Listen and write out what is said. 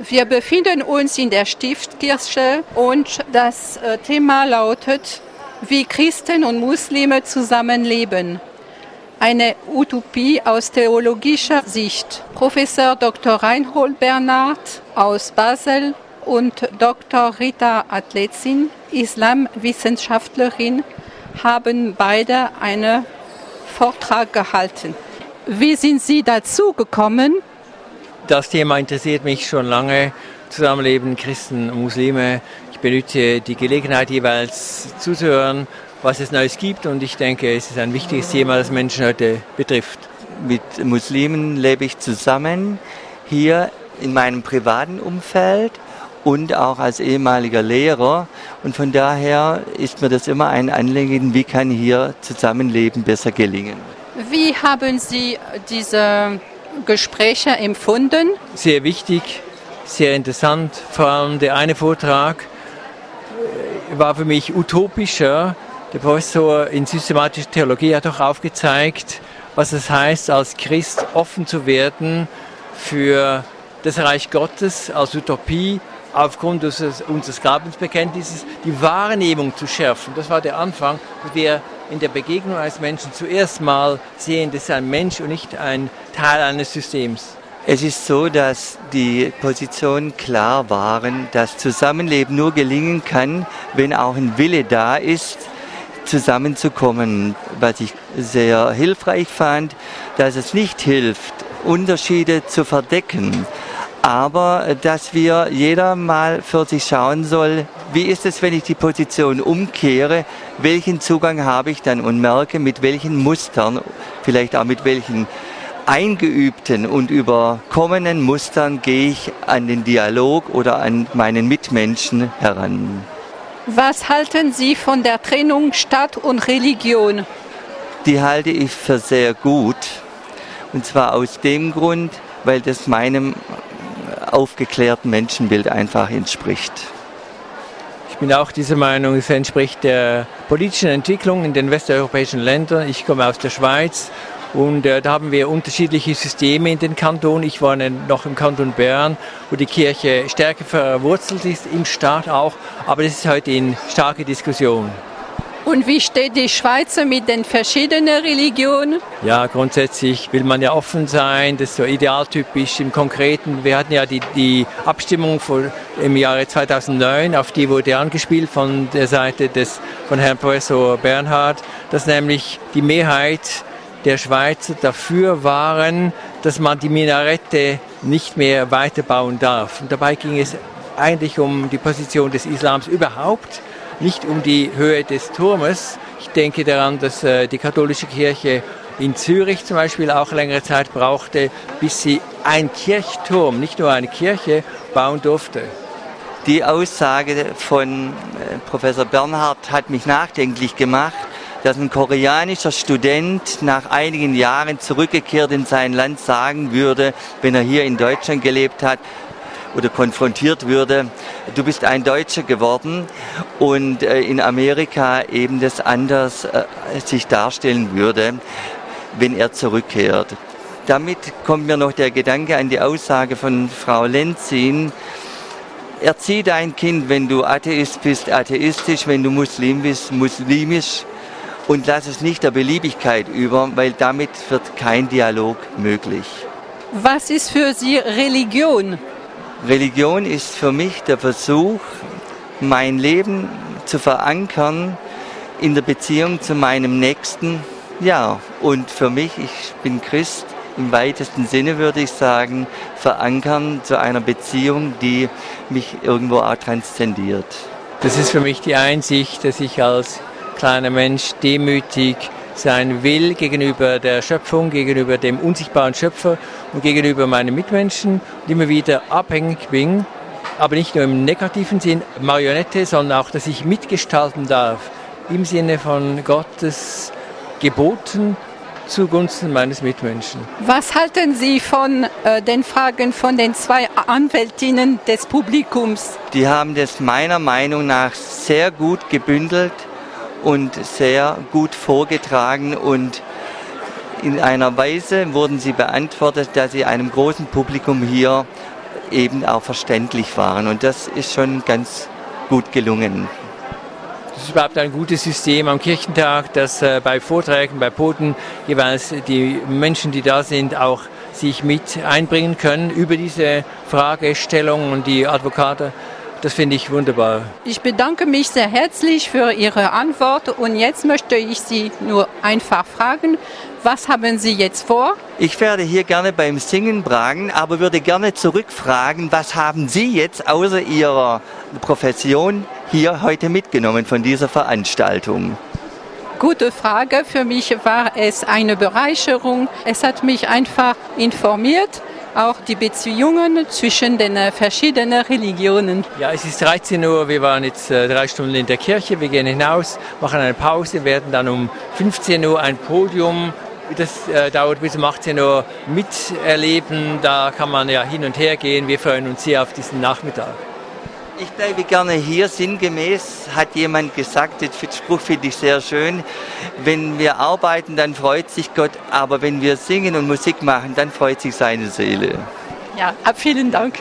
Wir befinden uns in der Stiftkirche und das äh, Thema lautet, wie Christen und Muslime zusammenleben. Eine Utopie aus theologischer Sicht. Professor Dr. Reinhold Bernhard aus Basel und Dr. Rita Atlezin, Islamwissenschaftlerin, haben beide einen Vortrag gehalten. Wie sind Sie dazu gekommen? Das Thema interessiert mich schon lange. Zusammenleben Christen und Muslime. Ich benutze die Gelegenheit jeweils zuzuhören, was es Neues gibt und ich denke, es ist ein wichtiges Thema, das Menschen heute betrifft. Mit Muslimen lebe ich zusammen hier in meinem privaten Umfeld und auch als ehemaliger Lehrer. Und von daher ist mir das immer ein Anliegen, wie kann hier Zusammenleben besser gelingen. Wie haben Sie diese Gespräche empfunden? Sehr wichtig, sehr interessant. Vor allem der eine Vortrag war für mich utopischer. Der Professor in systematischer Theologie hat auch aufgezeigt, was es heißt, als Christ offen zu werden für das Reich Gottes als Utopie aufgrund unseres, unseres Glaubensbekenntnisses die Wahrnehmung zu schärfen. Das war der Anfang, dass wir in der Begegnung als Menschen zuerst mal sehen, das ist ein Mensch und nicht ein Teil eines Systems. Es ist so, dass die Positionen klar waren, dass Zusammenleben nur gelingen kann, wenn auch ein Wille da ist, zusammenzukommen. Was ich sehr hilfreich fand, dass es nicht hilft, Unterschiede zu verdecken, aber äh, dass wir jeder mal für sich schauen soll, wie ist es, wenn ich die Position umkehre, welchen Zugang habe ich dann und merke, mit welchen Mustern, vielleicht auch mit welchen eingeübten und überkommenen Mustern gehe ich an den Dialog oder an meinen Mitmenschen heran. Was halten Sie von der Trennung Stadt und Religion? Die halte ich für sehr gut. Und zwar aus dem Grund, weil das meinem aufgeklärten Menschenbild einfach entspricht. Ich bin auch dieser Meinung, es entspricht der politischen Entwicklung in den westeuropäischen Ländern. Ich komme aus der Schweiz und äh, da haben wir unterschiedliche Systeme in den Kantonen. Ich war noch im Kanton Bern, wo die Kirche stärker verwurzelt ist, im Staat auch. Aber das ist heute in starke Diskussion. Und wie steht die Schweizer mit den verschiedenen Religionen? Ja, grundsätzlich will man ja offen sein, das ist so idealtypisch im Konkreten. Wir hatten ja die, die Abstimmung vor, im Jahre 2009, auf die wurde angespielt von der Seite des, von Herrn Professor Bernhard, dass nämlich die Mehrheit der Schweizer dafür waren, dass man die Minarette nicht mehr weiterbauen darf. Und dabei ging es eigentlich um die Position des Islams überhaupt nicht um die Höhe des Turmes. Ich denke daran, dass äh, die katholische Kirche in Zürich zum Beispiel auch längere Zeit brauchte, bis sie ein Kirchturm, nicht nur eine Kirche, bauen durfte. Die Aussage von äh, Professor Bernhard hat mich nachdenklich gemacht, dass ein koreanischer Student nach einigen Jahren zurückgekehrt in sein Land sagen würde, wenn er hier in Deutschland gelebt hat, oder konfrontiert würde, du bist ein Deutscher geworden und äh, in Amerika eben das anders äh, sich darstellen würde, wenn er zurückkehrt. Damit kommt mir noch der Gedanke an die Aussage von Frau Lenzin, erzieh dein Kind, wenn du Atheist bist, atheistisch, wenn du Muslim bist, muslimisch und lass es nicht der Beliebigkeit über, weil damit wird kein Dialog möglich. Was ist für Sie Religion? Religion ist für mich der Versuch, mein Leben zu verankern in der Beziehung zu meinem Nächsten. Ja, und für mich, ich bin Christ, im weitesten Sinne würde ich sagen, verankern zu einer Beziehung, die mich irgendwo auch transzendiert. Das ist für mich die Einsicht, dass ich als kleiner Mensch demütig sein will gegenüber der Schöpfung, gegenüber dem unsichtbaren Schöpfer und gegenüber meinen Mitmenschen und immer wieder abhängig bin, aber nicht nur im negativen Sinn, Marionette, sondern auch, dass ich mitgestalten darf im Sinne von Gottes Geboten zugunsten meines Mitmenschen. Was halten Sie von äh, den Fragen von den zwei Anwältinnen des Publikums? Die haben das meiner Meinung nach sehr gut gebündelt und sehr gut vorgetragen und in einer Weise wurden sie beantwortet, dass sie einem großen Publikum hier eben auch verständlich waren. Und das ist schon ganz gut gelungen. Das ist überhaupt ein gutes System am Kirchentag, dass äh, bei Vorträgen, bei Poten jeweils die Menschen, die da sind, auch sich mit einbringen können über diese Fragestellung und die Advokate. Das finde ich wunderbar. Ich bedanke mich sehr herzlich für Ihre Antwort und jetzt möchte ich Sie nur einfach fragen, was haben Sie jetzt vor? Ich werde hier gerne beim Singen bragen, aber würde gerne zurückfragen, was haben Sie jetzt außer Ihrer Profession hier heute mitgenommen von dieser Veranstaltung? Gute Frage. Für mich war es eine Bereicherung. Es hat mich einfach informiert auch die Beziehungen zwischen den äh, verschiedenen Religionen. Ja, es ist 13 Uhr, wir waren jetzt äh, drei Stunden in der Kirche, wir gehen hinaus, machen eine Pause, werden dann um 15 Uhr ein Podium das äh, dauert bis um 18 Uhr miterleben. Da kann man ja hin und her gehen. Wir freuen uns sehr auf diesen Nachmittag. Ich bleibe gerne hier. Sinngemäß hat jemand gesagt, den Spruch finde ich sehr schön. Wenn wir arbeiten, dann freut sich Gott, aber wenn wir singen und Musik machen, dann freut sich seine Seele. Ja, vielen Dank.